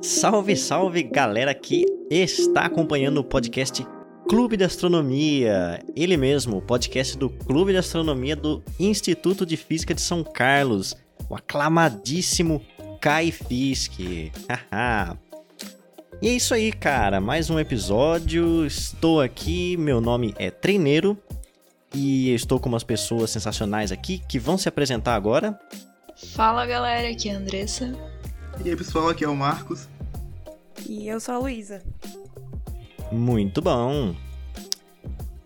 Salve, salve galera que está acompanhando o podcast Clube de Astronomia. Ele mesmo, o podcast do Clube de Astronomia do Instituto de Física de São Carlos. O aclamadíssimo Kai Fisk. e é isso aí, cara. Mais um episódio. Estou aqui. Meu nome é Treineiro. E estou com umas pessoas sensacionais aqui que vão se apresentar agora. Fala galera, aqui é a Andressa. E aí pessoal, aqui é o Marcos. E eu sou a Luísa. Muito bom.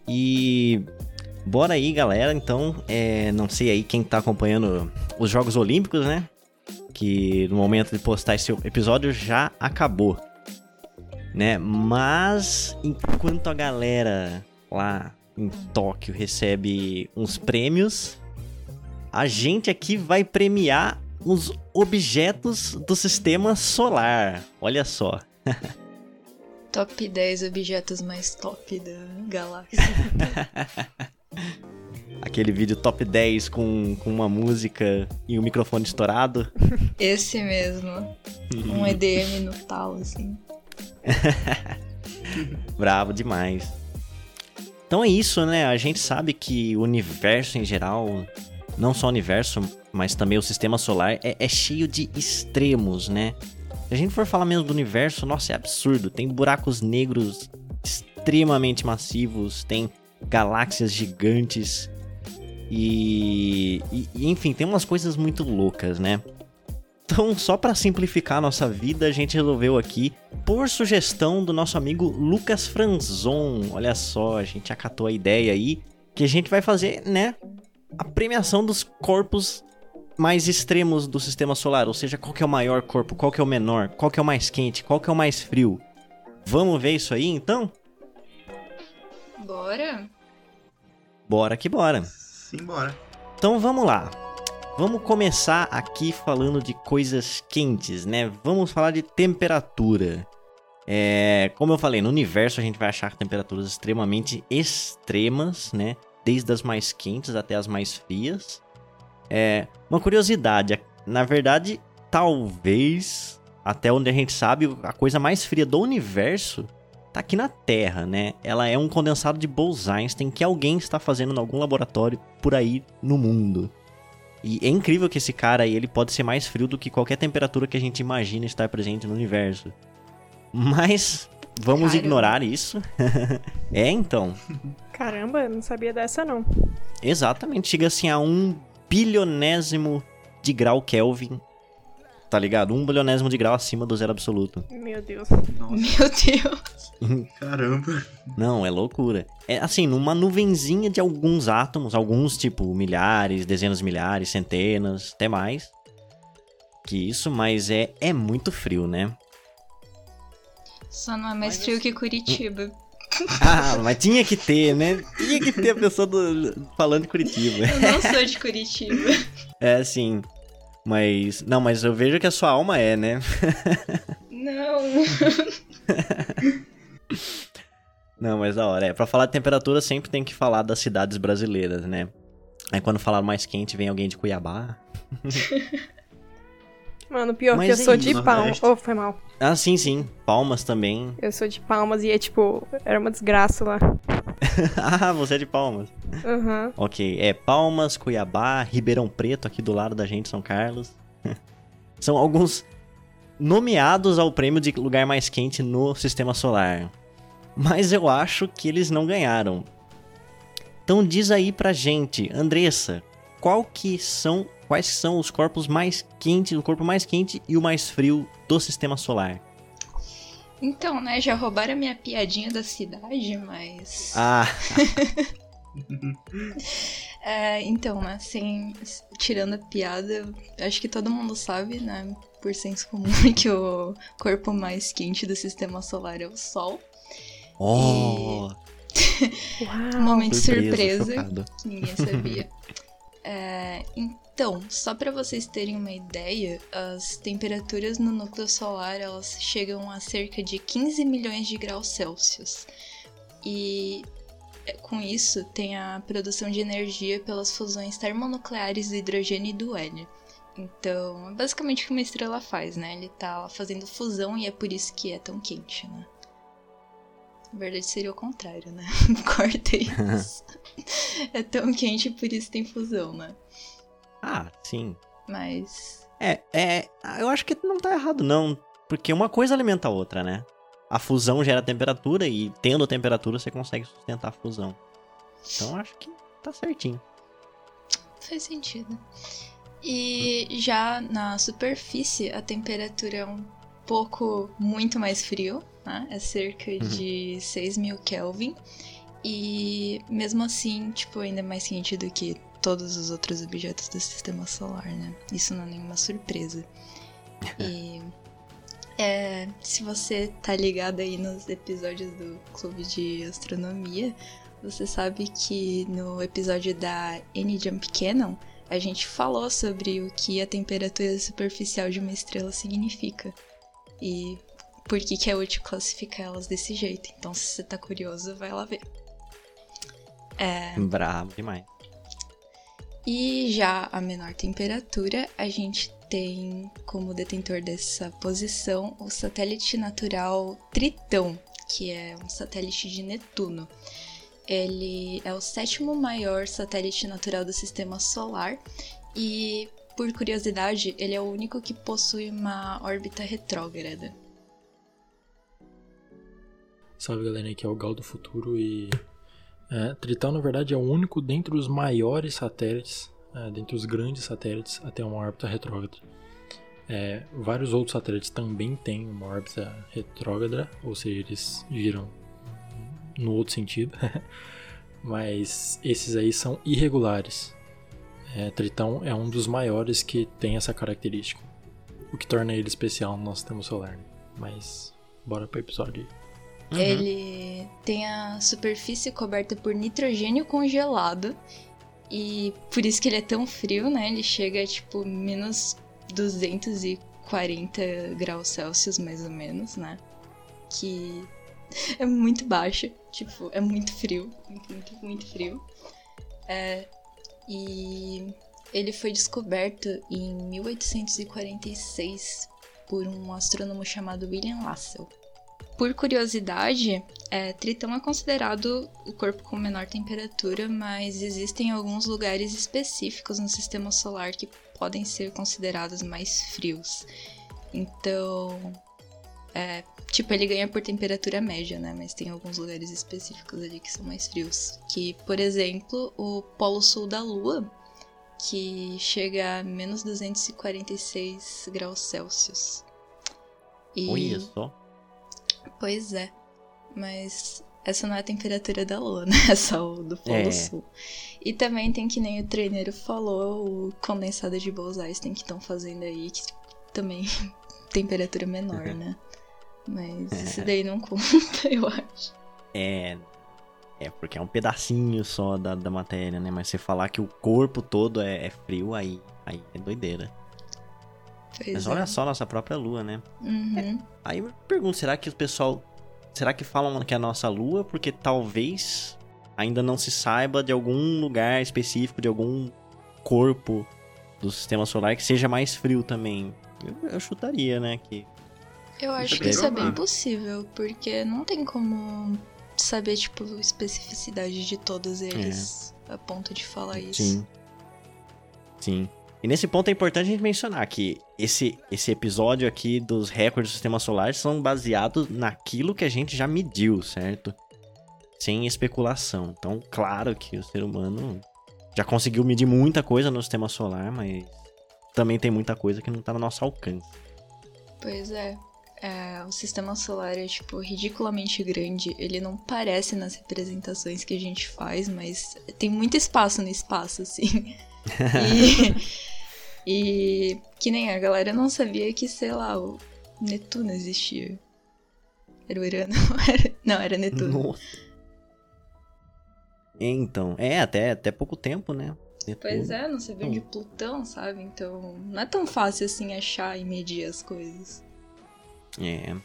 E bora aí, galera. Então, é, não sei aí quem tá acompanhando os Jogos Olímpicos, né? Que no momento de postar esse episódio já acabou, né? Mas enquanto a galera lá em Tóquio recebe uns prêmios, a gente aqui vai premiar os objetos do sistema solar. Olha só. top 10 objetos mais top da galáxia. Aquele vídeo top 10 com, com uma música e o um microfone estourado. Esse mesmo. um EDM no tal, assim. Bravo demais. Então é isso, né? A gente sabe que o universo em geral, não só o universo, mas também o sistema solar, é, é cheio de extremos, né? Se a gente for falar mesmo do universo, nossa, é absurdo. Tem buracos negros extremamente massivos, tem galáxias gigantes e, e, enfim, tem umas coisas muito loucas, né? Então, só para simplificar a nossa vida, a gente resolveu aqui, por sugestão do nosso amigo Lucas Franzon, olha só, a gente acatou a ideia aí, que a gente vai fazer, né, a premiação dos corpos mais extremos do sistema solar, ou seja, qual que é o maior corpo, qual que é o menor, qual que é o mais quente, qual que é o mais frio. Vamos ver isso aí então? Bora. Bora que bora. Simbora. Então vamos lá. Vamos começar aqui falando de coisas quentes, né? Vamos falar de temperatura. É, como eu falei, no universo a gente vai achar temperaturas extremamente extremas, né? Desde as mais quentes até as mais frias. É, uma curiosidade, na verdade, talvez, até onde a gente sabe, a coisa mais fria do universo tá aqui na Terra, né? Ela é um condensado de Bose-Einstein que alguém está fazendo em algum laboratório por aí no mundo. E é incrível que esse cara aí, ele pode ser mais frio do que qualquer temperatura que a gente imagina estar presente no universo. Mas vamos ignorar isso. é, então. Caramba, não sabia dessa não. Exatamente, chega assim a um bilionésimo de grau Kelvin. Tá ligado? Um bilionésimo de grau acima do zero absoluto. Meu Deus. Nossa. Meu Deus. Caramba. Não, é loucura. É assim, numa nuvenzinha de alguns átomos, alguns tipo milhares, dezenas de milhares, centenas, até mais. Que isso, mas é, é muito frio, né? Só não é mais mas frio assim... que Curitiba. Ah, mas tinha que ter, né? Tinha que ter a pessoa do, falando de Curitiba. Eu não sou de Curitiba. É, sim. Mas. Não, mas eu vejo que a sua alma é, né? Não. não, mas da hora. É, pra falar de temperatura, sempre tem que falar das cidades brasileiras, né? Aí quando falar mais quente, vem alguém de Cuiabá. Mano, pior Mas que eu sou de Palmas. Oh, foi mal. Ah, sim, sim. Palmas também. Eu sou de Palmas e é tipo, era uma desgraça lá. ah, você é de Palmas. Uhum. Ok, é Palmas, Cuiabá, Ribeirão Preto, aqui do lado da gente, São Carlos. São alguns nomeados ao prêmio de lugar mais quente no sistema solar. Mas eu acho que eles não ganharam. Então diz aí pra gente, Andressa, qual que são quais são os corpos mais quentes, o corpo mais quente e o mais frio do sistema solar? Então, né, já roubaram a minha piadinha da cidade, mas. Ah! é, então, né, assim, tirando a piada, acho que todo mundo sabe, né, por senso comum, que o corpo mais quente do sistema solar é o Sol. Oh! E... Uau, Momento surpresa, surpresa ninguém sabia. É, então, só para vocês terem uma ideia, as temperaturas no núcleo solar elas chegam a cerca de 15 milhões de graus Celsius. E é, com isso tem a produção de energia pelas fusões termonucleares do hidrogênio e do hélio. Então, é basicamente o que uma estrela faz, né? Ele tá fazendo fusão e é por isso que é tão quente, né? Na verdade seria o contrário, né? Corta isso. é tão quente por isso tem fusão, né? Ah, sim. Mas. É, é. Eu acho que não tá errado, não. Porque uma coisa alimenta a outra, né? A fusão gera temperatura e tendo temperatura você consegue sustentar a fusão. Então acho que tá certinho. Faz sentido. E já na superfície a temperatura é um pouco muito mais frio, né? É cerca uhum. de 6 mil Kelvin. E mesmo assim, tipo, ainda é mais quente do que todos os outros objetos do sistema solar, né? Isso não é nenhuma surpresa. e é, se você tá ligado aí nos episódios do Clube de Astronomia, você sabe que no episódio da N-Jump Cannon, a gente falou sobre o que a temperatura superficial de uma estrela significa. E por que, que é útil classificar elas desse jeito. Então, se você tá curioso, vai lá ver. É... Brabo demais. E já a menor temperatura, a gente tem como detentor dessa posição o satélite natural Tritão, que é um satélite de Netuno. Ele é o sétimo maior satélite natural do sistema solar e, por curiosidade, ele é o único que possui uma órbita retrógrada. Salve galera, aqui é o Gal do Futuro e é, Tritão, na verdade, é o único dentre os maiores satélites, é, dentre os grandes satélites, a ter uma órbita retrógrada. É, vários outros satélites também têm uma órbita retrógrada, ou seja, eles giram no outro sentido, mas esses aí são irregulares. É, Tritão é um dos maiores que tem essa característica, o que torna ele especial no nosso sistema solar. Mas bora para o episódio. Uhum. Ele tem a superfície coberta por nitrogênio congelado. E por isso que ele é tão frio, né? Ele chega a tipo menos 240 graus Celsius, mais ou menos, né? Que é muito baixo. Tipo, é muito frio. Muito, muito, muito frio. É, e ele foi descoberto em 1846 por um astrônomo chamado William Lassell. Por curiosidade, é, Tritão é considerado o corpo com menor temperatura, mas existem alguns lugares específicos no sistema solar que podem ser considerados mais frios. Então, é, tipo, ele ganha por temperatura média, né? Mas tem alguns lugares específicos ali que são mais frios. Que, por exemplo, o Polo Sul da Lua, que chega a menos 246 graus Celsius. E... Olha só. Pois é. Mas essa não é a temperatura da Lua, né? É só o do Polo é. Sul. E também tem que nem o treineiro falou, o condensado de Bose-Einstein que estão fazendo aí, que também temperatura menor, né? Mas é. isso daí não conta, eu acho. É. É, porque é um pedacinho só da, da matéria, né? Mas você falar que o corpo todo é, é frio, aí, aí é doideira. Pois Mas é. olha só nossa própria lua, né? Uhum. É, aí eu pergunto, será que o pessoal. Será que falam que é a nossa lua? Porque talvez ainda não se saiba de algum lugar específico, de algum corpo do sistema solar que seja mais frio também. Eu, eu chutaria, né? Que eu acho que isso é bem possível, porque não tem como saber, tipo, especificidade de todos eles é. a ponto de falar isso. Sim. Sim. E nesse ponto é importante a gente mencionar que esse, esse episódio aqui dos recordes do sistema solar são baseados naquilo que a gente já mediu, certo? Sem especulação. Então, claro que o ser humano já conseguiu medir muita coisa no sistema solar, mas também tem muita coisa que não tá no nosso alcance. Pois é. é. o sistema solar é, tipo, ridiculamente grande. Ele não parece nas representações que a gente faz, mas tem muito espaço no espaço, assim. e e que nem a galera não sabia que, sei lá, o Netuno existia. Era o Urano? não, era Netuno. Nossa. Então, é, até, até pouco tempo, né? Netuno. Pois é, não sabia de Plutão, sabe? Então, não é tão fácil assim achar e medir as coisas. É.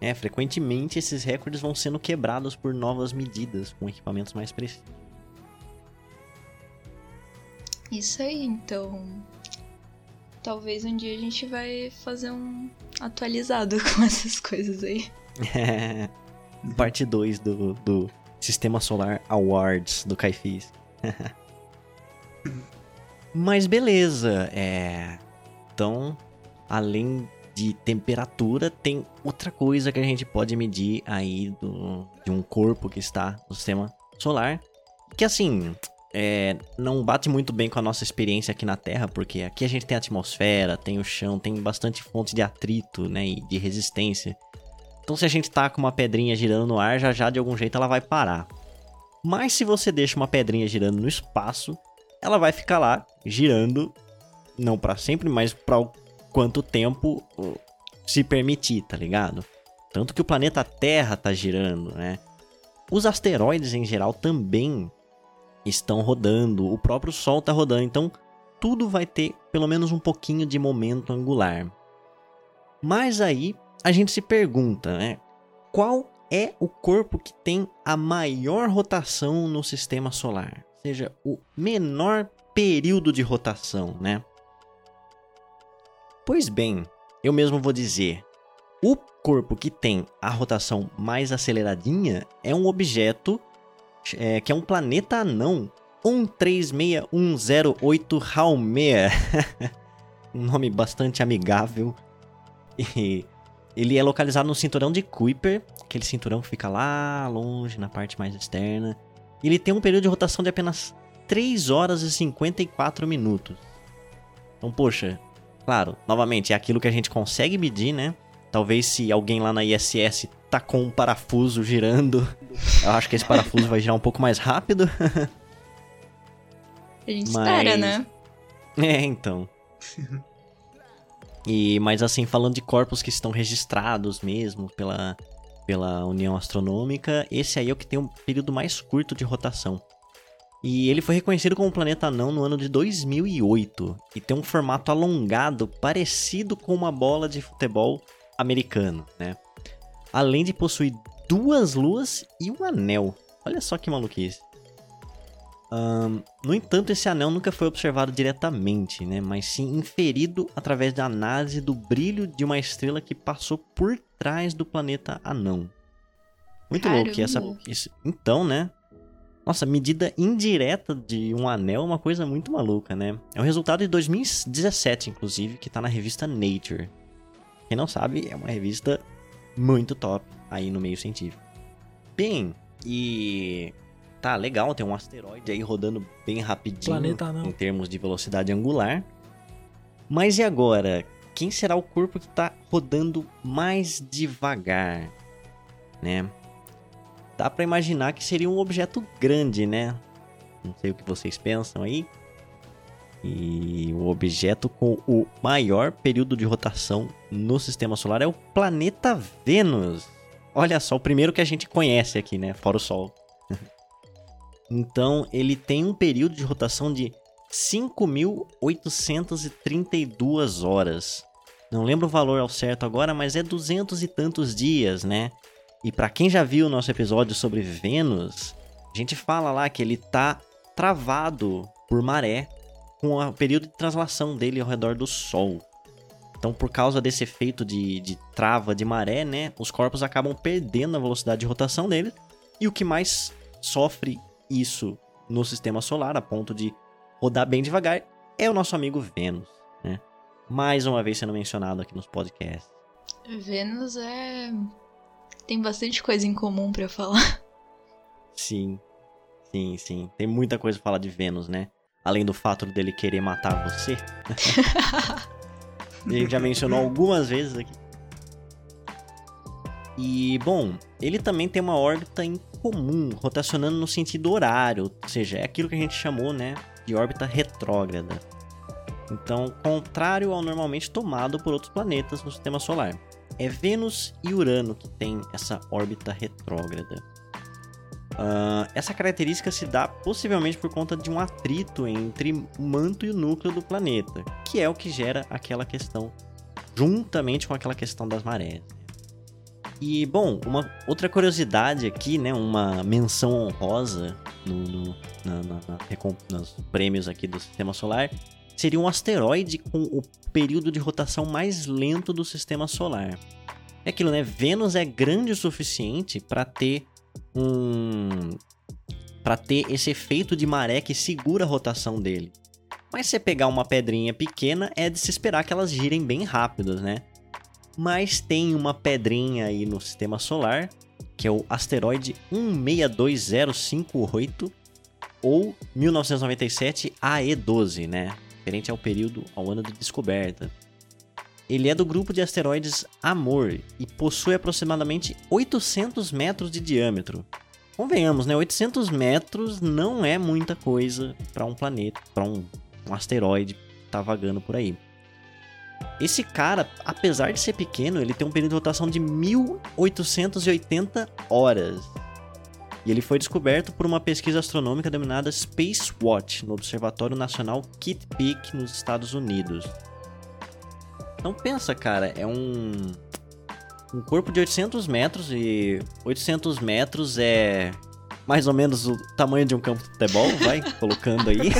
É, frequentemente esses recordes vão sendo quebrados por novas medidas, com equipamentos mais precisos. Isso aí, então. talvez um dia a gente vai fazer um atualizado com essas coisas aí. Parte 2 do, do Sistema Solar Awards do Caifis. Mas beleza, é. Então, além de temperatura, tem outra coisa que a gente pode medir aí do, de um corpo que está no sistema solar. Que assim, é, não bate muito bem com a nossa experiência aqui na Terra, porque aqui a gente tem atmosfera, tem o chão, tem bastante fonte de atrito, né, e de resistência. Então se a gente tá com uma pedrinha girando no ar, já já de algum jeito ela vai parar. Mas se você deixa uma pedrinha girando no espaço, ela vai ficar lá girando, não para sempre, mas para quanto tempo se permitir, tá ligado? Tanto que o planeta Terra tá girando, né? Os asteroides em geral também estão rodando, o próprio Sol tá rodando, então tudo vai ter pelo menos um pouquinho de momento angular. Mas aí a gente se pergunta, né? Qual é o corpo que tem a maior rotação no sistema solar? Ou seja, o menor período de rotação, né? Pois bem, eu mesmo vou dizer, o corpo que tem a rotação mais aceleradinha é um objeto é, que é um planeta anão 136108 Haumea. um nome bastante amigável. E ele é localizado no cinturão de Kuiper, aquele cinturão que fica lá longe, na parte mais externa. Ele tem um período de rotação de apenas 3 horas e 54 minutos. Então, poxa, Claro, novamente, é aquilo que a gente consegue medir, né? Talvez se alguém lá na ISS tá com um parafuso girando, eu acho que esse parafuso vai girar um pouco mais rápido. A gente mas... espera, né? É, então. E, mas assim, falando de corpos que estão registrados mesmo pela, pela União Astronômica, esse aí é o que tem um período mais curto de rotação. E ele foi reconhecido como planeta anão no ano de 2008 e tem um formato alongado parecido com uma bola de futebol americano, né? Além de possuir duas luas e um anel. Olha só que maluquice. Um, no entanto, esse anel nunca foi observado diretamente, né? Mas sim inferido através da análise do brilho de uma estrela que passou por trás do planeta anão. Muito Caramba. louco. Essa, isso, então, né? Nossa, medida indireta de um anel é uma coisa muito maluca, né? É um resultado de 2017, inclusive, que tá na revista Nature. Quem não sabe, é uma revista muito top aí no meio científico. Bem, e tá legal, tem um asteroide aí rodando bem rapidinho Planeta não. em termos de velocidade angular. Mas e agora? Quem será o corpo que tá rodando mais devagar, né? dá para imaginar que seria um objeto grande, né? Não sei o que vocês pensam aí. E o objeto com o maior período de rotação no sistema solar é o planeta Vênus. Olha só, o primeiro que a gente conhece aqui, né? Fora o Sol. então, ele tem um período de rotação de 5.832 horas. Não lembro o valor ao certo agora, mas é duzentos e tantos dias, né? E para quem já viu o nosso episódio sobre Vênus, a gente fala lá que ele tá travado por maré com o período de translação dele ao redor do Sol. Então, por causa desse efeito de, de trava de maré, né, os corpos acabam perdendo a velocidade de rotação dele. E o que mais sofre isso no sistema solar, a ponto de rodar bem devagar, é o nosso amigo Vênus, né? Mais uma vez sendo mencionado aqui nos podcasts. Vênus é tem bastante coisa em comum para falar. Sim, sim, sim. Tem muita coisa pra falar de Vênus, né? Além do fato dele querer matar você. gente já mencionou algumas vezes aqui. E, bom, ele também tem uma órbita incomum, rotacionando no sentido horário, ou seja, é aquilo que a gente chamou, né, de órbita retrógrada. Então, contrário ao normalmente tomado por outros planetas no sistema solar. É Vênus e Urano que tem essa órbita retrógrada. Uh, essa característica se dá possivelmente por conta de um atrito entre o manto e o núcleo do planeta, que é o que gera aquela questão, juntamente com aquela questão das marés. E, bom, uma outra curiosidade aqui, né, uma menção honrosa no, no na, na, na, nos prêmios aqui do Sistema Solar, seria um asteroide com o período de rotação mais lento do sistema solar. É aquilo, né? Vênus é grande o suficiente para ter um para ter esse efeito de maré que segura a rotação dele. Mas se pegar uma pedrinha pequena, é de se esperar que elas girem bem rápidas, né? Mas tem uma pedrinha aí no sistema solar, que é o asteroide 162058 ou 1997 AE12, né? Referente ao período, ao ano de descoberta. Ele é do grupo de asteroides Amor e possui aproximadamente 800 metros de diâmetro. Convenhamos, né? 800 metros não é muita coisa para um planeta, para um, um asteroide tá vagando por aí. Esse cara, apesar de ser pequeno, ele tem um período de rotação de 1880 horas. E ele foi descoberto por uma pesquisa astronômica denominada Space Watch no Observatório Nacional Kitt Peak nos Estados Unidos. Então pensa, cara, é um um corpo de 800 metros e 800 metros é mais ou menos o tamanho de um campo de futebol, vai colocando aí,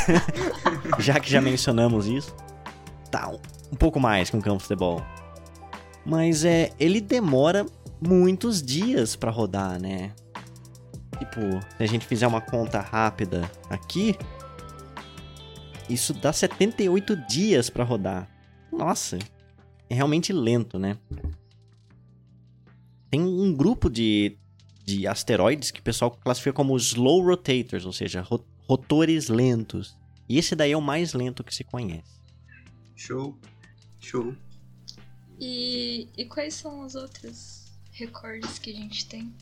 já que já mencionamos isso. Tá, um pouco mais que um campo de futebol. Mas é, ele demora muitos dias para rodar, né? Tipo, se a gente fizer uma conta rápida aqui, isso dá 78 dias para rodar. Nossa, é realmente lento, né? Tem um grupo de, de asteroides que o pessoal classifica como slow rotators, ou seja, rotores lentos. E esse daí é o mais lento que se conhece. Show. Show. E, e quais são os outros recordes que a gente tem?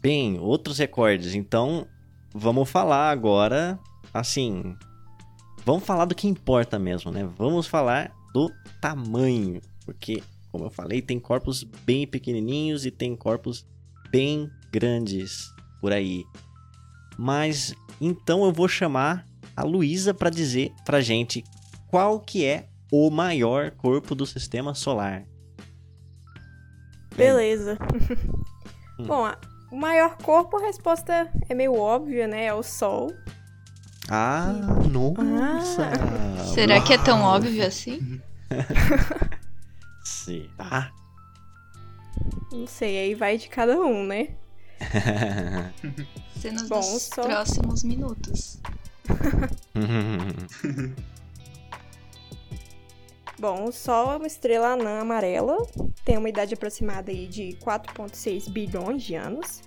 Bem, outros recordes. Então, vamos falar agora, assim, vamos falar do que importa mesmo, né? Vamos falar do tamanho, porque, como eu falei, tem corpos bem pequenininhos e tem corpos bem grandes por aí. Mas então eu vou chamar a Luísa para dizer pra gente qual que é o maior corpo do sistema solar. Beleza. Hum. Bom, o maior corpo, a resposta é meio óbvia, né? É o Sol. Ah, nossa! Ah. Será Uau. que é tão óbvio assim? Será? Não sei, aí vai de cada um, né? Cenas Bom, dos só... próximos minutos. Bom, o Sol é uma estrela anã amarela, tem uma idade aproximada aí de 4,6 bilhões de anos.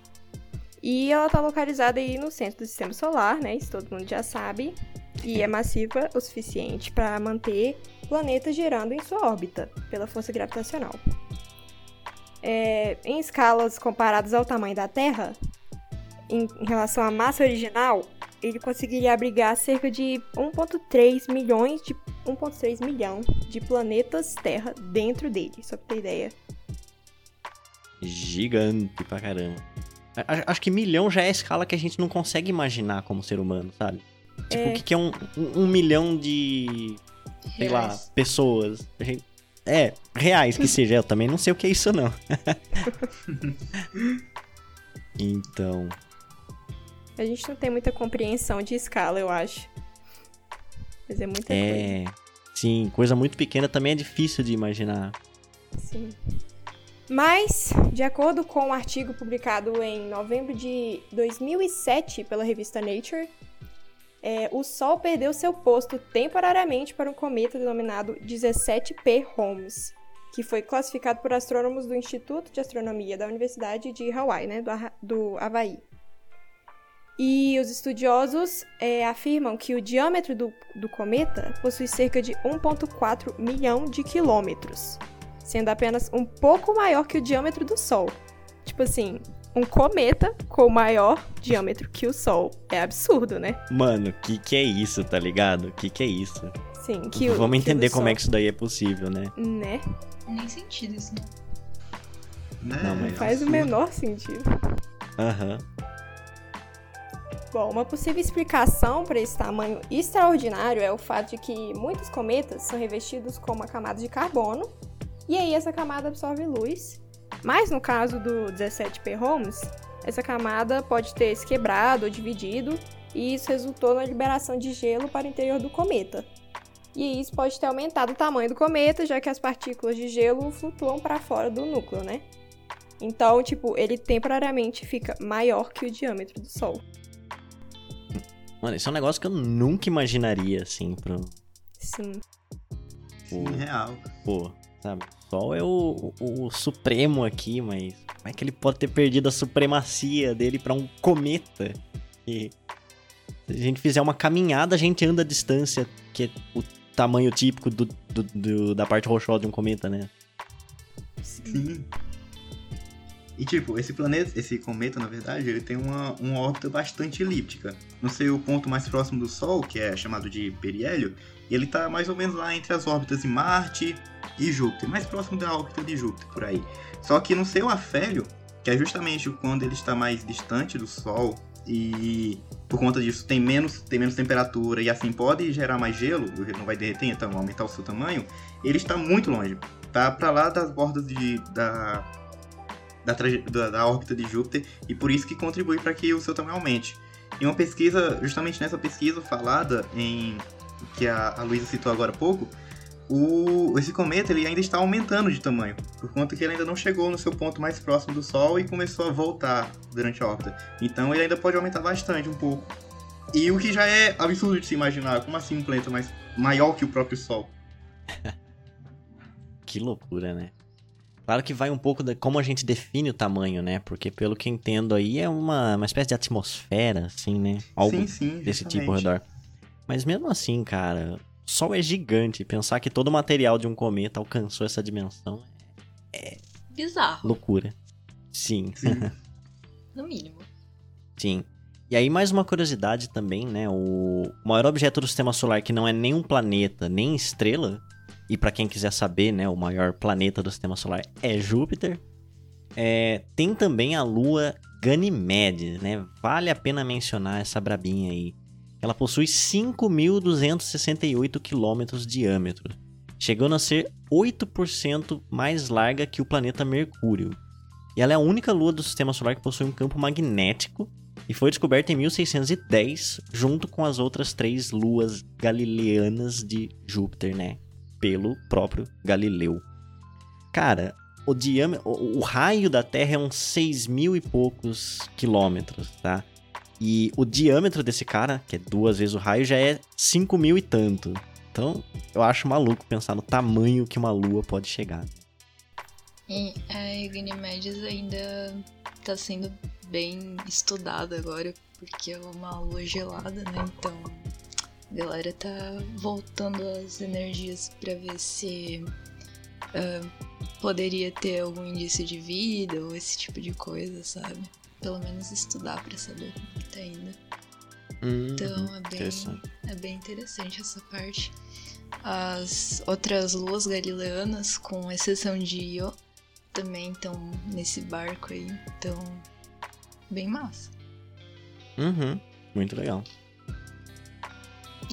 E ela está localizada aí no centro do sistema solar, né? Isso todo mundo já sabe. E é massiva o suficiente para manter o planeta girando em sua órbita pela força gravitacional. É, em escalas comparadas ao tamanho da Terra, em, em relação à massa original, ele conseguiria abrigar cerca de 1,3 milhões de 1,3 milhão de planetas Terra dentro dele, só pra ter ideia. Gigante pra caramba. Acho que milhão já é a escala que a gente não consegue imaginar como ser humano, sabe? Tipo, é... o que é um, um, um milhão de. sei reais. lá, pessoas? A gente... É, reais que seja, eu também não sei o que é isso, não. então. A gente não tem muita compreensão de escala, eu acho. Mas é muita é... coisa. Sim, coisa muito pequena também é difícil de imaginar. Sim. Mas, de acordo com um artigo publicado em novembro de 2007 pela revista Nature, é, o Sol perdeu seu posto temporariamente para um cometa denominado 17P Holmes, que foi classificado por astrônomos do Instituto de Astronomia da Universidade de Hawaii, né, do, do Havaí. E os estudiosos é, afirmam que o diâmetro do, do cometa possui cerca de 1,4 milhão de quilômetros, sendo apenas um pouco maior que o diâmetro do Sol. Tipo assim, um cometa com maior diâmetro que o Sol. É absurdo, né? Mano, que que é isso, tá ligado? Que que é isso? Sim, que Vamos que entender como Sol. é que isso daí é possível, né? Né? Nem sentido isso, né? Não, mas... Faz o menor sentido. Aham. Uhum. Bom, uma possível explicação para esse tamanho extraordinário é o fato de que muitos cometas são revestidos com uma camada de carbono, e aí essa camada absorve luz. Mas no caso do 17P Holmes, essa camada pode ter se quebrado ou dividido, e isso resultou na liberação de gelo para o interior do cometa. E isso pode ter aumentado o tamanho do cometa, já que as partículas de gelo flutuam para fora do núcleo, né? Então, tipo, ele temporariamente fica maior que o diâmetro do Sol. Mano, isso é um negócio que eu nunca imaginaria, assim, pro. Sim. Sim, real. Pô, sabe? O Sol é o, o, o, supremo aqui, mas como é que ele pode ter perdido a supremacia dele para um cometa? E se a gente fizer uma caminhada, a gente anda a distância, que é o tamanho típico do, do, do da parte rochosa de um cometa, né? Sim. E tipo, esse planeta, esse cometa, na verdade, ele tem uma, uma órbita bastante elíptica. No seu ponto mais próximo do Sol, que é chamado de periélio, ele está mais ou menos lá entre as órbitas de Marte e Júpiter, mais próximo da órbita de Júpiter, por aí. Só que no seu afélio, que é justamente quando ele está mais distante do Sol e por conta disso tem menos, tem menos temperatura e assim pode gerar mais gelo, o gelo não vai derreter, então aumentar o seu tamanho, ele está muito longe. Tá para lá das bordas de, da, da, da, da, órbita de Júpiter e por isso que contribui para que o seu tamanho aumente. Em uma pesquisa, justamente nessa pesquisa falada em que a, a Luísa citou agora há pouco, o, esse cometa ele ainda está aumentando de tamanho, por conta que ele ainda não chegou no seu ponto mais próximo do Sol e começou a voltar durante a órbita. Então ele ainda pode aumentar bastante um pouco. E o que já é absurdo de se imaginar, como assim um planeta mais, maior que o próprio Sol? que loucura, né? Claro que vai um pouco de como a gente define o tamanho, né? Porque pelo que entendo aí é uma, uma espécie de atmosfera, assim, né? Algo sim, sim, desse tipo ao redor. Mas mesmo assim, cara, o Sol é gigante. Pensar que todo o material de um cometa alcançou essa dimensão é. Bizarro. Loucura. Sim. Sim. no mínimo. Sim. E aí, mais uma curiosidade também, né? O maior objeto do sistema solar que não é nem um planeta, nem estrela, e para quem quiser saber, né, o maior planeta do sistema solar é Júpiter. É, tem também a lua Ganymede, né? Vale a pena mencionar essa brabinha aí. Ela possui 5.268 quilômetros de diâmetro, chegando a ser 8% mais larga que o planeta Mercúrio. E ela é a única lua do sistema solar que possui um campo magnético e foi descoberta em 1610, junto com as outras três luas galileanas de Júpiter, né? Pelo próprio Galileu. Cara, o diâmetro, o, o raio da Terra é uns 6 mil e poucos quilômetros, tá? E o diâmetro desse cara, que é duas vezes o raio, já é 5 mil e tanto. Então, eu acho maluco pensar no tamanho que uma lua pode chegar. E a Ganymedes ainda está sendo bem estudada agora, porque é uma lua gelada, né? Então, a galera tá voltando as energias para ver se uh, poderia ter algum indício de vida ou esse tipo de coisa, sabe? Pelo menos estudar para saber como tá indo. Hum, então é bem, é bem interessante essa parte. As outras luas galileanas, com exceção de Io, também estão nesse barco aí. Então, bem massa. Uhum, muito legal.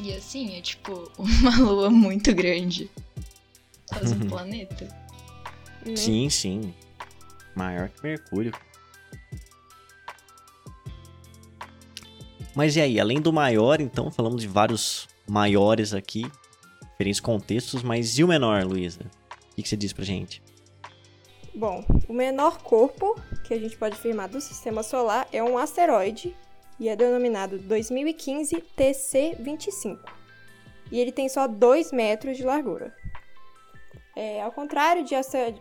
E assim, é tipo uma lua muito grande. Quase um uhum. planeta. Né? Sim, sim. Maior que Mercúrio. Mas e aí, além do maior, então, falamos de vários maiores aqui, diferentes contextos, mas e o menor, Luísa? O que, você diz pra gente? Bom, o menor corpo que a gente pode afirmar do sistema solar é um asteroide e é denominado 2015 TC25. E ele tem só 2 metros de largura. É, ao contrário de,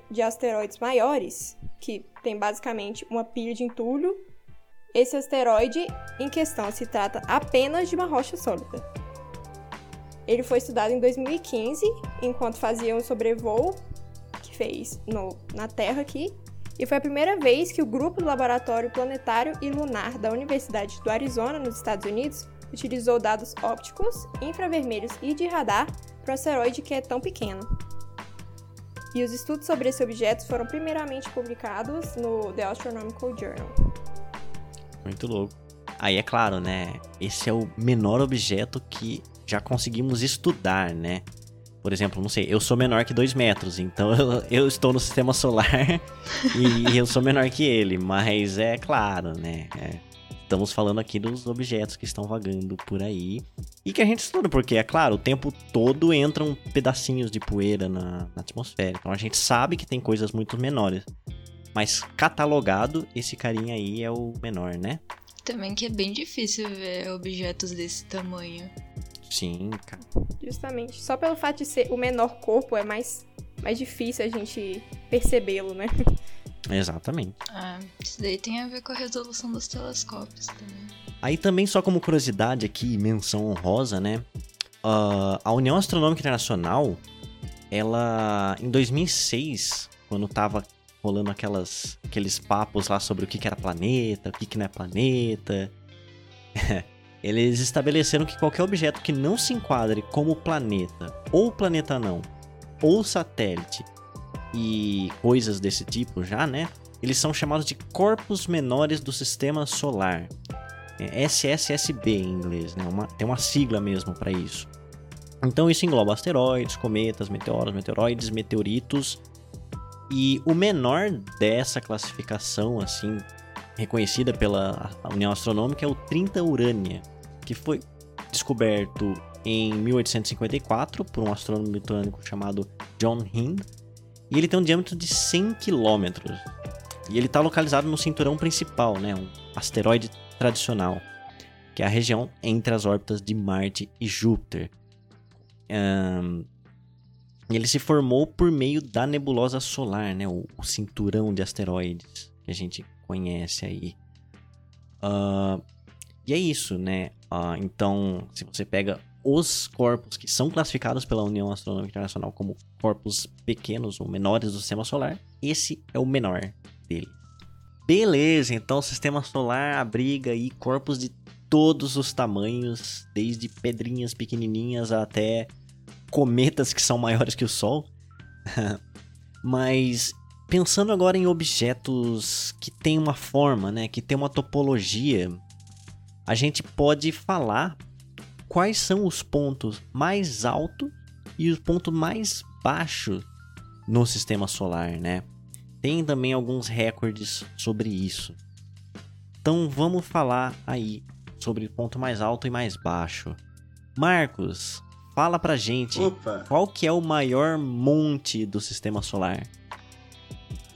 de asteroides maiores, que tem basicamente uma pilha de entulho esse asteroide em questão se trata apenas de uma rocha sólida. Ele foi estudado em 2015, enquanto fazia um sobrevoo que fez no, na Terra aqui, e foi a primeira vez que o grupo do Laboratório Planetário e Lunar da Universidade do Arizona, nos Estados Unidos, utilizou dados ópticos, infravermelhos e de radar para o asteroide que é tão pequeno. E os estudos sobre esse objeto foram primeiramente publicados no The Astronomical Journal. Muito louco. Aí é claro, né? Esse é o menor objeto que já conseguimos estudar, né? Por exemplo, não sei, eu sou menor que 2 metros, então eu, eu, estou no sistema solar e eu sou menor que ele, mas é claro, né? É, Estamos falando aqui dos objetos que estão vagando por aí e que a gente estuda, porque, é claro, o tempo todo entram pedacinhos de poeira na, na atmosfera. Então a gente sabe que tem coisas muito menores. Mas catalogado, esse carinha aí é o menor, né? Também que é bem difícil ver objetos desse tamanho. Sim, cara. Justamente. Só pelo fato de ser o menor corpo é mais, mais difícil a gente percebê-lo, né? Exatamente. Ah, isso daí tem a ver com a resolução dos telescópios também. Aí também, só como curiosidade aqui, menção honrosa, né? Uh, a União Astronômica Internacional, ela, em 2006, quando tava rolando aquelas, aqueles papos lá sobre o que, que era planeta, o que, que não é planeta, eles estabeleceram que qualquer objeto que não se enquadre como planeta, ou planeta não, ou satélite, e coisas desse tipo já, né? Eles são chamados de corpos menores do sistema solar. É SSSB em inglês, né? Uma, tem uma sigla mesmo para isso. Então isso engloba asteroides, cometas, meteoros, meteoroides, meteoritos. E o menor dessa classificação, assim, reconhecida pela União Astronômica é o 30 Urânia, que foi descoberto em 1854 por um astrônomo britânico chamado John Hind e ele tem um diâmetro de 100 km. E ele está localizado no cinturão principal, né, um asteroide tradicional, que é a região entre as órbitas de Marte e Júpiter. Um, ele se formou por meio da nebulosa solar, né, o, o cinturão de asteroides que a gente conhece aí. Uh, e é isso, né? Uh, então, se você pega os corpos que são classificados pela União Astronômica Internacional como corpos pequenos ou menores do sistema solar, esse é o menor dele. Beleza, então o sistema solar abriga aí corpos de todos os tamanhos, desde pedrinhas pequenininhas até cometas que são maiores que o Sol. Mas pensando agora em objetos que têm uma forma, né, que tem uma topologia, a gente pode falar quais são os pontos mais altos e os pontos mais baixos no sistema solar, né? Tem também alguns recordes sobre isso. Então vamos falar aí sobre ponto mais alto e mais baixo. Marcos, fala pra gente Opa. qual que é o maior monte do sistema solar?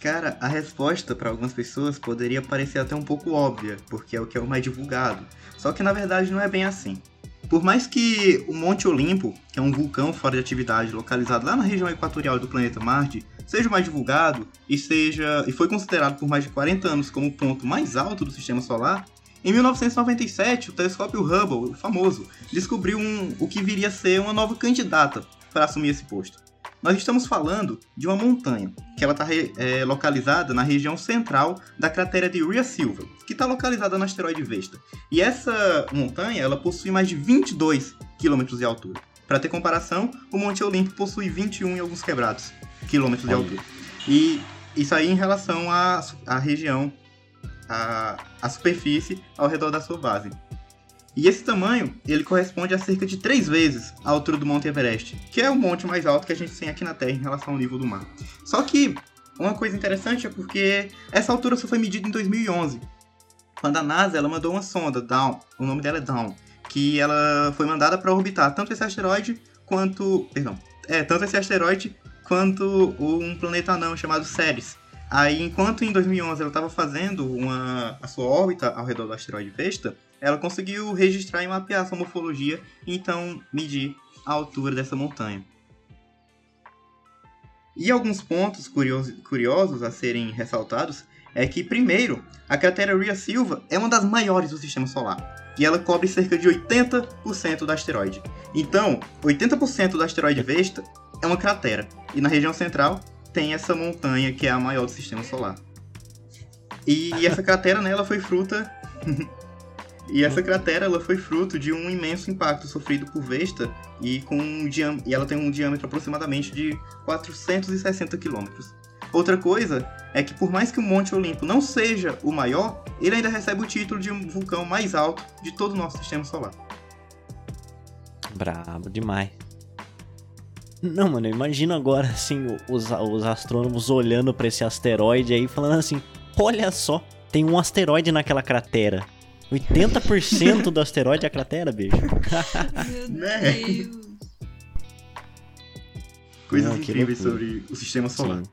Cara, a resposta para algumas pessoas poderia parecer até um pouco óbvia, porque é o que é o mais divulgado. Só que na verdade não é bem assim. Por mais que o Monte Olimpo, que é um vulcão fora de atividade localizado lá na região equatorial do planeta Marte, seja mais divulgado e seja e foi considerado por mais de 40 anos como o ponto mais alto do sistema solar, em 1997 o telescópio Hubble, o famoso, descobriu um, o que viria a ser uma nova candidata para assumir esse posto. Nós estamos falando de uma montanha, que ela está é, localizada na região central da cratera de Rhea Silva, que está localizada no asteroide Vesta. E essa montanha ela possui mais de 22 quilômetros de altura. Para ter comparação, o Monte Olimpo possui 21 e alguns quebrados quilômetros de altura. E isso aí em relação à, à região, à, à superfície ao redor da sua base. E esse tamanho, ele corresponde a cerca de três vezes a altura do Monte Everest, que é o monte mais alto que a gente tem aqui na Terra em relação ao nível do mar. Só que uma coisa interessante é porque essa altura só foi medida em 2011, quando a NASA ela mandou uma sonda, Dawn, o nome dela é Dawn, que ela foi mandada para orbitar tanto esse asteroide quanto, perdão, é tanto esse asteroide quanto um planeta anão chamado Ceres. Aí, enquanto em 2011 ela estava fazendo uma, a sua órbita ao redor do asteroide Vesta, ela conseguiu registrar e mapear sua morfologia e então medir a altura dessa montanha. E alguns pontos curiosos, curiosos a serem ressaltados é que, primeiro, a cratera Rhea Silva é uma das maiores do sistema solar e ela cobre cerca de 80% do asteroide. Então, 80% do asteroide Vesta é uma cratera e na região central tem essa montanha que é a maior do sistema solar. E essa cratera, né, ela foi fruta E essa cratera ela foi fruto de um imenso impacto sofrido por Vesta e, com um e ela tem um diâmetro aproximadamente de 460 quilômetros. Outra coisa é que por mais que o Monte Olimpo não seja o maior, ele ainda recebe o título de um vulcão mais alto de todo o nosso sistema solar. Brabo demais. Não, mano, imagina agora assim os, os astrônomos olhando para esse asteroide aí falando assim: "Olha só, tem um asteroide naquela cratera". 80% do asteroide é a cratera, bicho. Meu né? Deus. Coisas Não, incríveis sobre o sistema solar. Sim.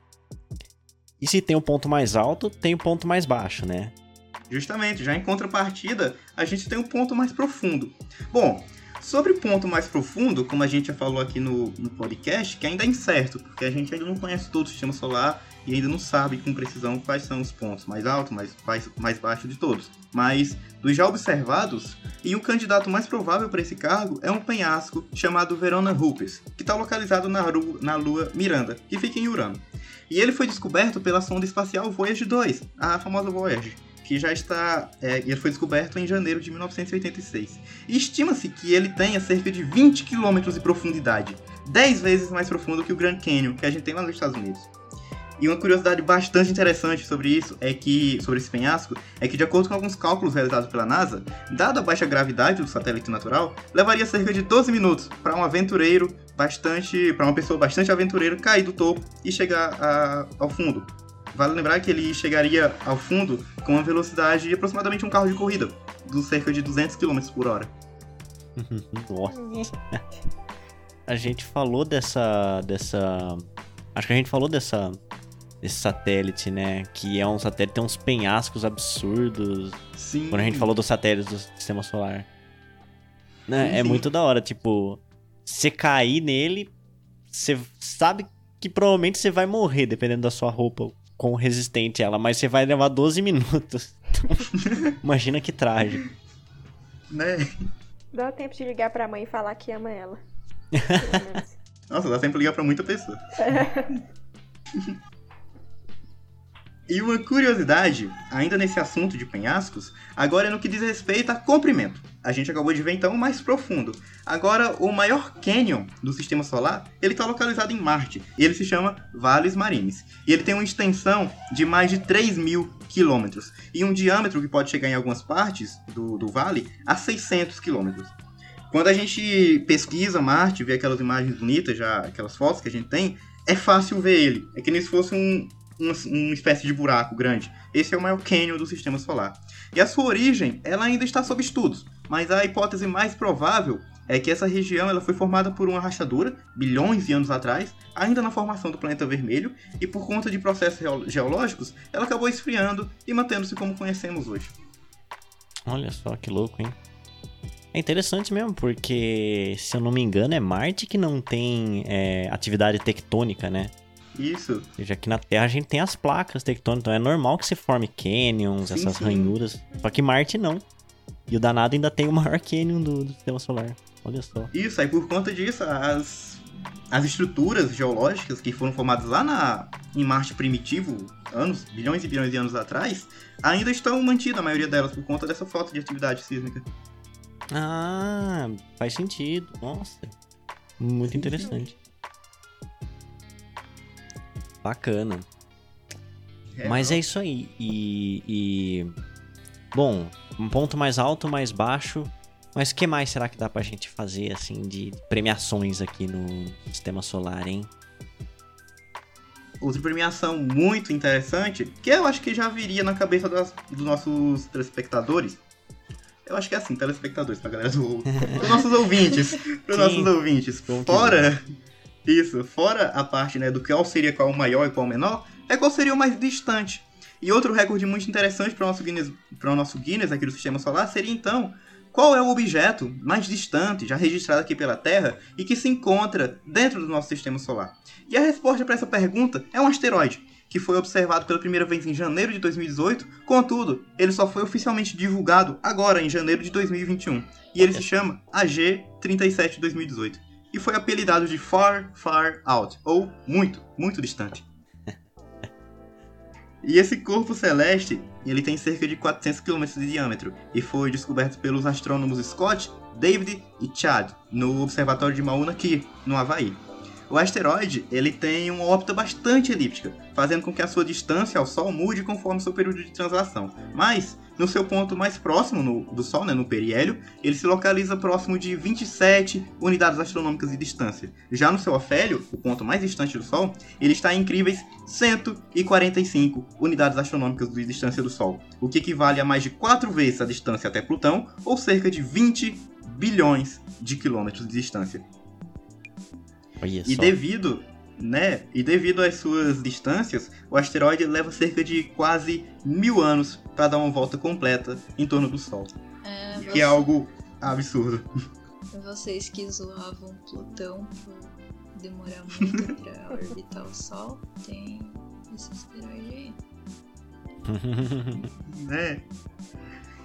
E se tem o um ponto mais alto, tem o um ponto mais baixo, né? Justamente, já em contrapartida, a gente tem um ponto mais profundo. Bom, sobre o ponto mais profundo, como a gente já falou aqui no, no podcast, que ainda é incerto, porque a gente ainda não conhece todo o sistema solar e ainda não sabe com precisão quais são os pontos mais altos, mais, mais, mais baixos de todos. Mas, dos já observados, e o candidato mais provável para esse cargo é um penhasco chamado Verona Rupes, que está localizado na, na lua Miranda, que fica em Urano. E ele foi descoberto pela sonda espacial Voyager 2, a famosa Voyager, que já está. É, ele foi descoberto em janeiro de 1986. E estima-se que ele tenha cerca de 20 km de profundidade, 10 vezes mais profundo que o Grand Canyon, que a gente tem lá nos Estados Unidos. E uma curiosidade bastante interessante sobre isso é que sobre esse penhasco é que de acordo com alguns cálculos realizados pela NASA, dada a baixa gravidade do satélite natural, levaria cerca de 12 minutos para um aventureiro bastante, para uma pessoa bastante aventureira cair do topo e chegar a, ao fundo. Vale lembrar que ele chegaria ao fundo com uma velocidade de aproximadamente um carro de corrida, de cerca de 200 km por hora. Nossa. a gente falou dessa dessa acho que a gente falou dessa esse satélite, né? Que é um satélite, tem uns penhascos absurdos. Sim. Quando a gente falou dos satélites do sistema solar. Né? Sim, é sim. muito da hora, tipo, você cair nele, você sabe que provavelmente você vai morrer, dependendo da sua roupa, quão resistente ela, mas você vai levar 12 minutos. imagina que trágico. Né? Dá tempo de ligar pra mãe e falar que ama ela. Nossa, dá tempo de ligar pra muita pessoa. E uma curiosidade, ainda nesse assunto de penhascos, agora é no que diz respeito a comprimento. A gente acabou de ver então o mais profundo. Agora, o maior canyon do sistema solar, ele está localizado em Marte, ele se chama Valles Marineris. E ele tem uma extensão de mais de 3 mil quilômetros, e um diâmetro que pode chegar em algumas partes do, do vale a 600 quilômetros. Quando a gente pesquisa Marte, vê aquelas imagens bonitas, já aquelas fotos que a gente tem, é fácil ver ele. É que nem se fosse um, uma, uma espécie de buraco grande. Esse é o maior cânion do sistema solar. E a sua origem, ela ainda está sob estudos, mas a hipótese mais provável é que essa região ela foi formada por uma rachadura, bilhões de anos atrás, ainda na formação do planeta vermelho, e por conta de processos geológicos, ela acabou esfriando e mantendo-se como conhecemos hoje. Olha só que louco, hein? É interessante mesmo, porque, se eu não me engano, é Marte que não tem é, atividade tectônica, né? Isso. Já que na Terra a gente tem as placas tectônicas, então é normal que se forme canyons, sim, essas sim. ranhuras. Só que Marte não. E o danado ainda tem o maior canyon do, do sistema solar. Olha só. Isso, aí por conta disso, as, as estruturas geológicas que foram formadas lá na, em Marte primitivo, anos, bilhões e bilhões de anos atrás, ainda estão mantidas, a maioria delas, por conta dessa falta de atividade sísmica. Ah, faz sentido. Nossa. Muito sim, interessante. Bacana. É, Mas é isso aí. E, e, Bom, um ponto mais alto, mais baixo. Mas o que mais será que dá pra gente fazer, assim, de premiações aqui no Sistema Solar, hein? Outra premiação muito interessante, que eu acho que já viria na cabeça das, dos nossos telespectadores. Eu acho que é assim, telespectadores, pra galera do. Pros nossos ouvintes. Pros nossos ouvintes. Fora isso, fora a parte né, do qual seria qual o maior e qual o menor, é qual seria o mais distante. E outro recorde muito interessante para o nosso Guinness, para o nosso Guinness aqui do Sistema Solar seria então qual é o objeto mais distante já registrado aqui pela Terra e que se encontra dentro do nosso Sistema Solar. E a resposta para essa pergunta é um asteroide que foi observado pela primeira vez em janeiro de 2018, contudo, ele só foi oficialmente divulgado agora em janeiro de 2021. E ele se chama AG 37 2018 e foi apelidado de Far, Far Out, ou muito, muito distante. E esse corpo celeste, ele tem cerca de 400 km de diâmetro e foi descoberto pelos astrônomos Scott, David e Chad no observatório de Mauna Kea, no Havaí. O asteroide ele tem uma órbita bastante elíptica, fazendo com que a sua distância ao Sol mude conforme seu período de translação. Mas no seu ponto mais próximo no, do Sol, né, no periélio, ele se localiza próximo de 27 unidades astronômicas de distância. Já no seu afélio, o ponto mais distante do Sol, ele está em incríveis 145 unidades astronômicas de distância do Sol, o que equivale a mais de 4 vezes a distância até Plutão, ou cerca de 20 bilhões de quilômetros de distância. Olha e só. devido né? E devido às suas distâncias, o asteroide leva cerca de quase mil anos para dar uma volta completa em torno do Sol. É, Que você- é algo absurdo. Vocês que zoavam Plutão por demorar muito pra orbitar o Sol, tem esse asteroide aí. né?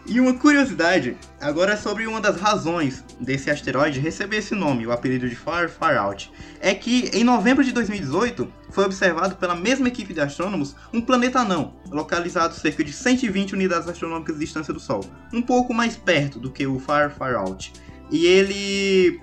E uma curiosidade, agora é sobre uma das razões desse asteroide receber esse nome, o apelido de Far Far Out, é que em novembro de 2018 foi observado pela mesma equipe de astrônomos um planeta anão, localizado cerca de 120 unidades astronômicas de distância do Sol, um pouco mais perto do que o Far Far Out. E ele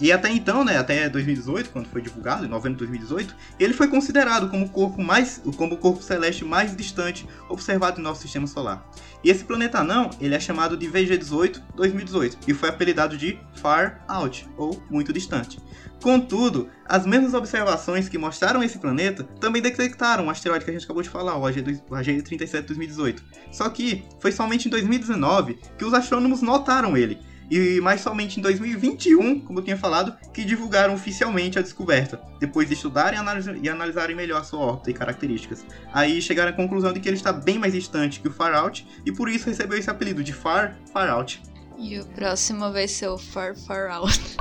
e até então, né, até 2018, quando foi divulgado, em novembro de 2018, ele foi considerado como o corpo mais, como o corpo celeste mais distante observado em nosso sistema solar. E esse planeta anão, ele é chamado de VG18 2018 e foi apelidado de Far Out, ou muito distante. Contudo, as mesmas observações que mostraram esse planeta também detectaram o asteroide que a gente acabou de falar, o AG37 2018. Só que foi somente em 2019 que os astrônomos notaram ele. E mais somente em 2021, como eu tinha falado, que divulgaram oficialmente a descoberta, depois de estudarem e analisa- analisarem melhor a sua órbita e características. Aí chegaram à conclusão de que ele está bem mais distante que o Far Out e por isso recebeu esse apelido de Far Far Out. E o próximo vai ser o Far Far Out.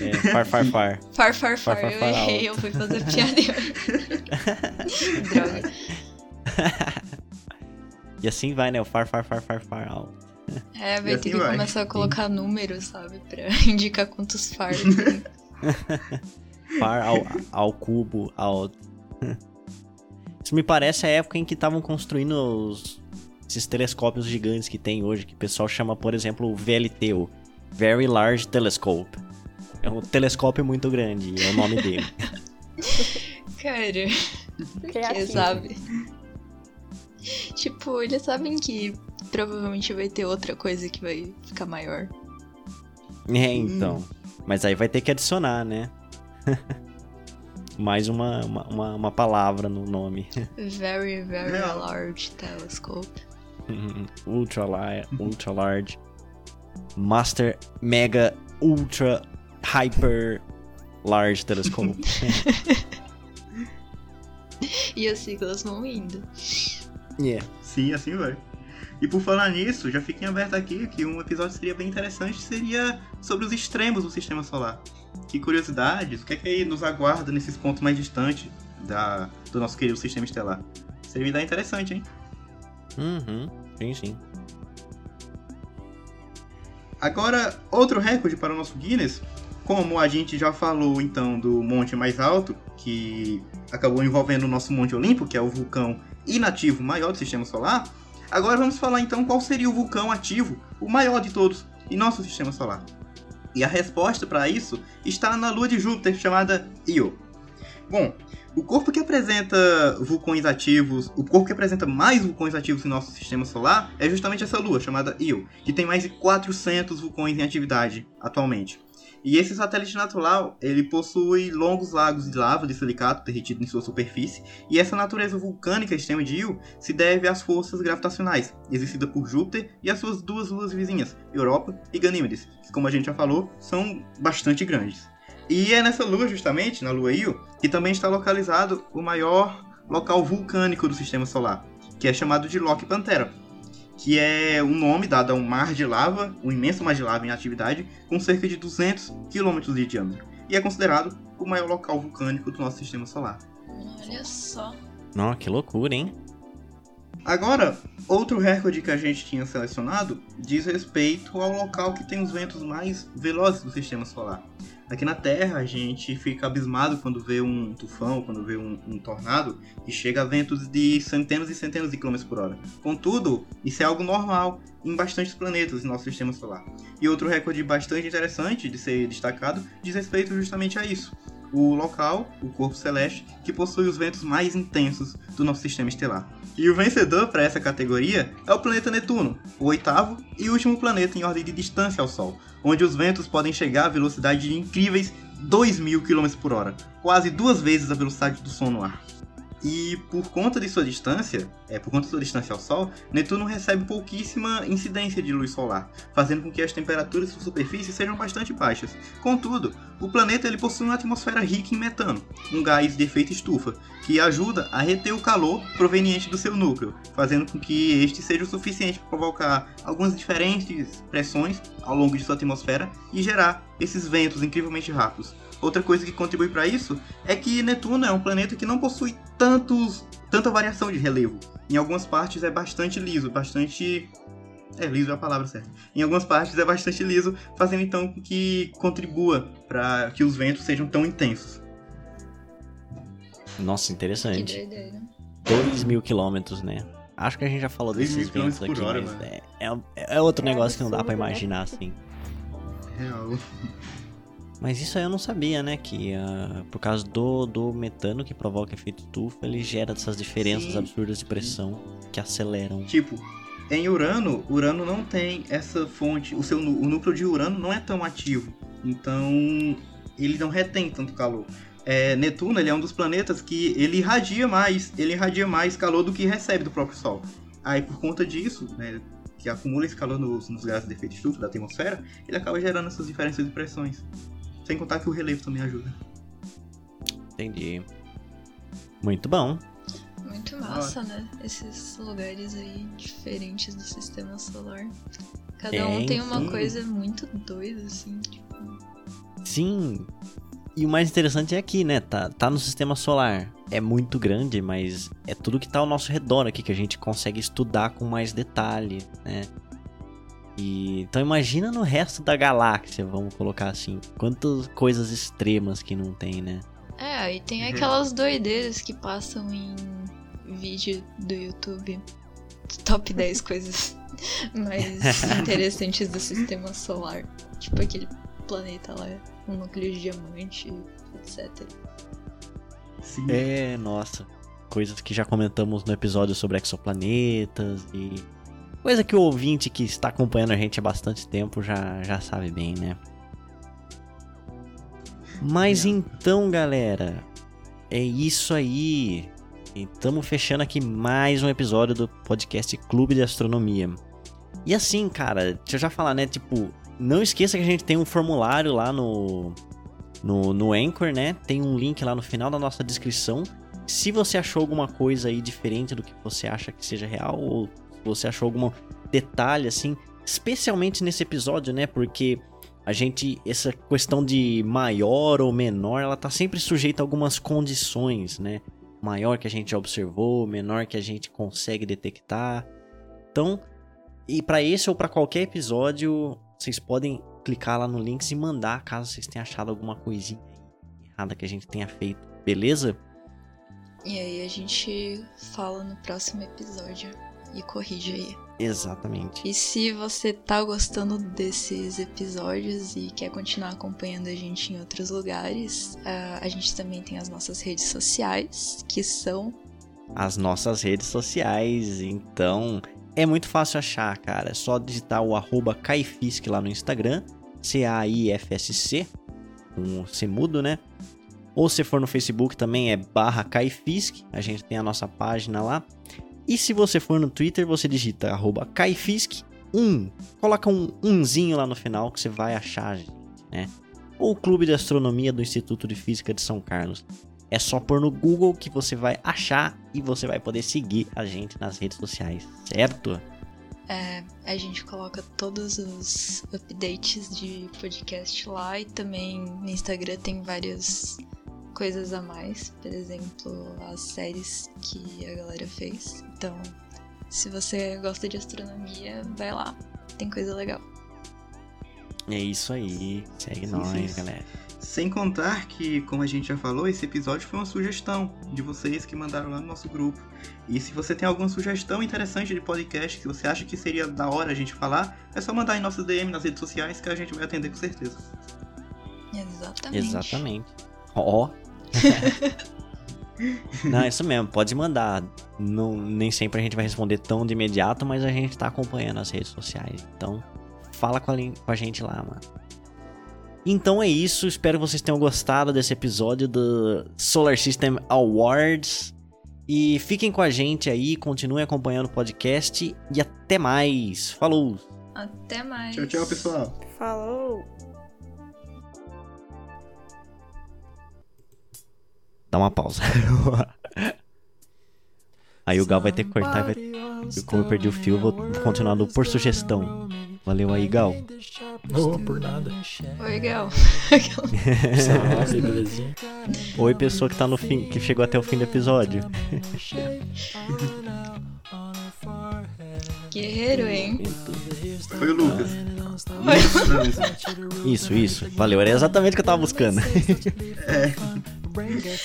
É, far, far, far. Far Far Far, Far, far, eu far errei, out. eu fui fazer piada. e Droga. E assim vai, né? O far, far, far, far, far out. É, vai E ter assim que vai. começar a colocar números, sabe? Pra indicar quantos far tem. Far ao, ao cubo, ao. Isso me parece a época em que estavam construindo os, esses telescópios gigantes que tem hoje, que o pessoal chama, por exemplo, o VLT, o Very Large Telescope. É um telescópio muito grande, é o nome dele. Cara, por que, Criativo. sabe? Tipo, eles sabem que provavelmente vai ter outra coisa que vai ficar maior. É, então. Mas aí vai ter que adicionar, né? Mais uma, uma, uma, uma palavra no nome. Very, very Real. large telescope. ultra, li- ultra large. Master Mega Ultra Hyper Large Telescope. E as siglas vão indo. Yeah. Sim, assim vai. E por falar nisso, já fiquem aberto aqui que um episódio seria bem interessante, seria sobre os extremos do sistema solar. Que curiosidades, o que é que aí nos aguarda nesses pontos mais distantes da, do nosso querido sistema estelar? Seria ideia interessante, hein? Uhum. Sim, sim. Agora, outro recorde para o nosso Guinness, como a gente já falou então do monte mais alto, que acabou envolvendo o nosso Monte Olimpo, que é o vulcão inativo maior do sistema solar, agora vamos falar então qual seria o vulcão ativo, o maior de todos, em nosso sistema solar. E a resposta para isso está na lua de Júpiter, chamada Io. Bom, o corpo que apresenta vulcões ativos, o corpo que apresenta mais vulcões ativos em nosso sistema solar é justamente essa lua, chamada Io, que tem mais de 400 vulcões em atividade atualmente. E esse satélite natural, ele possui longos lagos de lava de silicato derretido em sua superfície, e essa natureza vulcânica extrema de Io se deve às forças gravitacionais, exercidas por Júpiter e as suas duas luas vizinhas, Europa e Ganímedes, que como a gente já falou, são bastante grandes. E é nessa lua, justamente, na lua Io, que também está localizado o maior local vulcânico do sistema solar, que é chamado de Loki Pantera, que é um nome dado a um mar de lava, um imenso mar de lava em atividade, com cerca de 200 km de diâmetro, e é considerado o maior local vulcânico do nosso sistema solar. Olha só. Nossa, que loucura, hein? Agora, outro recorde que a gente tinha selecionado diz respeito ao local que tem os ventos mais velozes do sistema solar. Aqui na Terra, a gente fica abismado quando vê um tufão, quando vê um, um tornado, que chega a ventos de centenas e centenas de quilômetros por hora. Contudo, isso é algo normal em bastantes planetas em nosso sistema solar. E outro recorde bastante interessante de ser destacado diz respeito justamente a isso. O local, o corpo celeste, que possui os ventos mais intensos do nosso sistema estelar. E o vencedor para essa categoria é o planeta Netuno, o oitavo e último planeta em ordem de distância ao Sol, onde os ventos podem chegar a velocidade de incríveis 2.000 km por hora, quase duas vezes a velocidade do som no ar. E por conta de sua distância, é, por conta de sua distância ao Sol, Netuno recebe pouquíssima incidência de luz solar, fazendo com que as temperaturas de sua superfície sejam bastante baixas. Contudo, o planeta ele possui uma atmosfera rica em metano, um gás de efeito estufa, que ajuda a reter o calor proveniente do seu núcleo, fazendo com que este seja o suficiente para provocar algumas diferentes pressões ao longo de sua atmosfera e gerar esses ventos incrivelmente rápidos. Outra coisa que contribui para isso é que Netuno é um planeta que não possui tantos, tanta variação de relevo. Em algumas partes é bastante liso, bastante. É, liso é a palavra certa. Em algumas partes é bastante liso, fazendo então que contribua para que os ventos sejam tão intensos. Nossa, interessante. 2 mil quilômetros, né? Acho que a gente já falou desses ventos aqui, hora, mas é, é, é, outro é negócio que não dá para né? imaginar assim. Real. Mas isso aí eu não sabia, né? Que uh, por causa do, do metano que provoca efeito estufa, ele gera essas diferenças Sim. absurdas de pressão que aceleram. Tipo, em Urano, Urano não tem essa fonte, o seu o núcleo de Urano não é tão ativo. Então, ele não retém tanto calor. É, Netuno ele é um dos planetas que ele irradia mais, ele irradia mais calor do que recebe do próprio Sol. Aí por conta disso, né, que acumula esse calor nos, nos gases de efeito estufa da atmosfera, ele acaba gerando essas diferenças de pressões. Sem contar que o relevo também ajuda. Entendi. Muito bom. Muito massa, ah. né? Esses lugares aí diferentes do sistema solar. Cada é, um tem uma sim. coisa muito doida, assim, tipo. Sim. E o mais interessante é aqui, né? Tá, tá no sistema solar. É muito grande, mas é tudo que tá ao nosso redor aqui que a gente consegue estudar com mais detalhe, né? E, então imagina no resto da galáxia, vamos colocar assim. Quantas coisas extremas que não tem, né? É, e tem uhum. aquelas doideiras que passam em vídeo do YouTube. Top 10 coisas mais interessantes do sistema solar. Tipo aquele planeta lá, um núcleo de diamante, etc. Sim. É, nossa. Coisas que já comentamos no episódio sobre exoplanetas e Coisa que o ouvinte que está acompanhando a gente há bastante tempo já, já sabe bem, né? Mas então, galera, é isso aí. Estamos fechando aqui mais um episódio do podcast Clube de Astronomia. E assim, cara, deixa eu já falar, né? Tipo, não esqueça que a gente tem um formulário lá no, no, no Anchor, né? Tem um link lá no final da nossa descrição. Se você achou alguma coisa aí diferente do que você acha que seja real, ou você achou algum detalhe assim, especialmente nesse episódio, né? Porque a gente essa questão de maior ou menor, ela tá sempre sujeita a algumas condições, né? Maior que a gente observou, menor que a gente consegue detectar. Então, e para esse ou para qualquer episódio, vocês podem clicar lá no link e mandar caso vocês tenham achado alguma coisinha errada que a gente tenha feito, beleza? E aí a gente fala no próximo episódio e corrige aí. Exatamente. E se você tá gostando desses episódios e quer continuar acompanhando a gente em outros lugares, a gente também tem as nossas redes sociais, que são. As nossas redes sociais, então é muito fácil achar, cara. É só digitar o arroba Caifisc lá no Instagram, C-A-I-F-S-C, com C mudo, né? Ou se for no Facebook também é barra Caifisc, a gente tem a nossa página lá. E se você for no Twitter, você digita arroba Kaifisk1. Coloca um umzinho lá no final que você vai achar, né? Ou o Clube de Astronomia do Instituto de Física de São Carlos. É só pôr no Google que você vai achar e você vai poder seguir a gente nas redes sociais, certo? É, a gente coloca todos os updates de podcast lá e também no Instagram tem vários coisas a mais, por exemplo, as séries que a galera fez. Então, se você gosta de astronomia, vai lá, tem coisa legal. É isso aí, segue sim, nós, sim. galera. Sem contar que, como a gente já falou, esse episódio foi uma sugestão de vocês que mandaram lá no nosso grupo. E se você tem alguma sugestão interessante de podcast que você acha que seria da hora a gente falar, é só mandar em nossas DM nas redes sociais que a gente vai atender com certeza. Exatamente. Exatamente. Ó. Não, isso mesmo, pode mandar. Não, nem sempre a gente vai responder tão de imediato, mas a gente tá acompanhando as redes sociais. Então, fala com a, com a gente lá, mano. Então é isso, espero que vocês tenham gostado desse episódio do Solar System Awards. E fiquem com a gente aí, continuem acompanhando o podcast e até mais. Falou! Até mais. Tchau, tchau, pessoal. Falou! Dá uma pausa. aí o Gal vai ter que cortar e vai. Como eu perdi o fio, vou continuar no por sugestão. Valeu aí, Gal. Oh, por nada. Oi, Gal. Oi, pessoa que tá no fim, que chegou até o fim do episódio. Guerreiro, hein? Foi o Lucas. Isso, isso. Valeu, era exatamente o que eu tava buscando. É.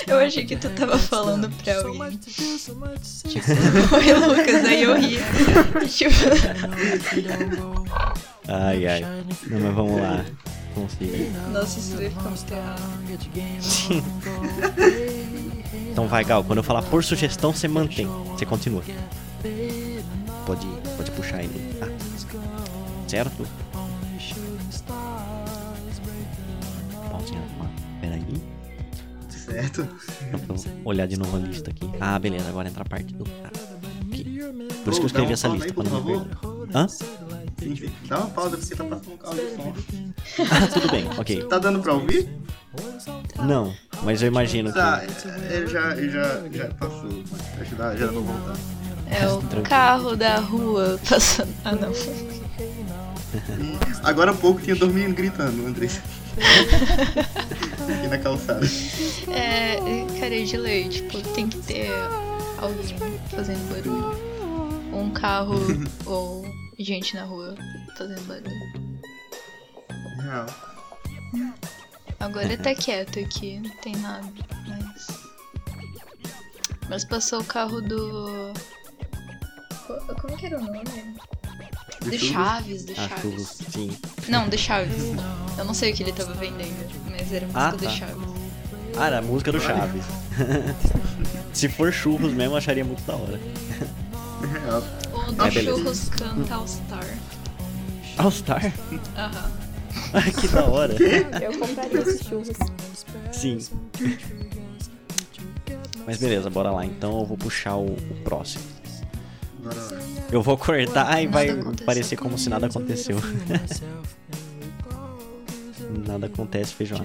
Eu achei que tu tava falando pra alguém. Tipo, oi Lucas, aí eu ri. Tipo, Ai, ai. Não, mas vamos lá. Consegui. nossa, isso vai ficar muito. Então vai, Gal. Quando eu falar por sugestão, você mantém. Você continua. Pode, pode puxar aí. Ah, certo? Certo. Eu olhar de novo a lista aqui. Ah, beleza. Agora entra a parte do cara. Aqui. Por isso que eu escrevi essa lista. Não me perder. Hã? Sim, dá uma pausa porque tá passando um carro de som. Ah, tudo bem. Ok. Tá dando pra ouvir? Não, mas eu imagino que... Tá, ele já, ele já, já passou. Acho que dá- já dá pra voltar. É o carro da rua passando. Ah, não. Agora há pouco tinha dormindo gritando, Andressa. Aqui na calçada. É, cara, de lei, tipo, tem que ter alguém fazendo barulho. Ou um carro, ou gente na rua fazendo barulho. Real. Agora tá quieto aqui, não tem nada, mas. Mas passou o carro do. Co- Como que era o nome? Do Churros? Chaves, do Ah, Chaves. sim. Não, do Chaves. Eu não sei o que ele tava vendendo, mas era música Ah, do tá. Chaves. Ah, era a música do Chaves. Se for churros mesmo, eu acharia muito da hora. O do Ah, beleza. Churros canta All Star. All Star? Aham. Ai, que da hora. Eu compraria esses churros. Sim. Mas beleza, bora lá. Então eu vou puxar o, o próximo. Bora lá. Eu vou cortar e vai parecer como se nada aconteceu. nada acontece, feijão.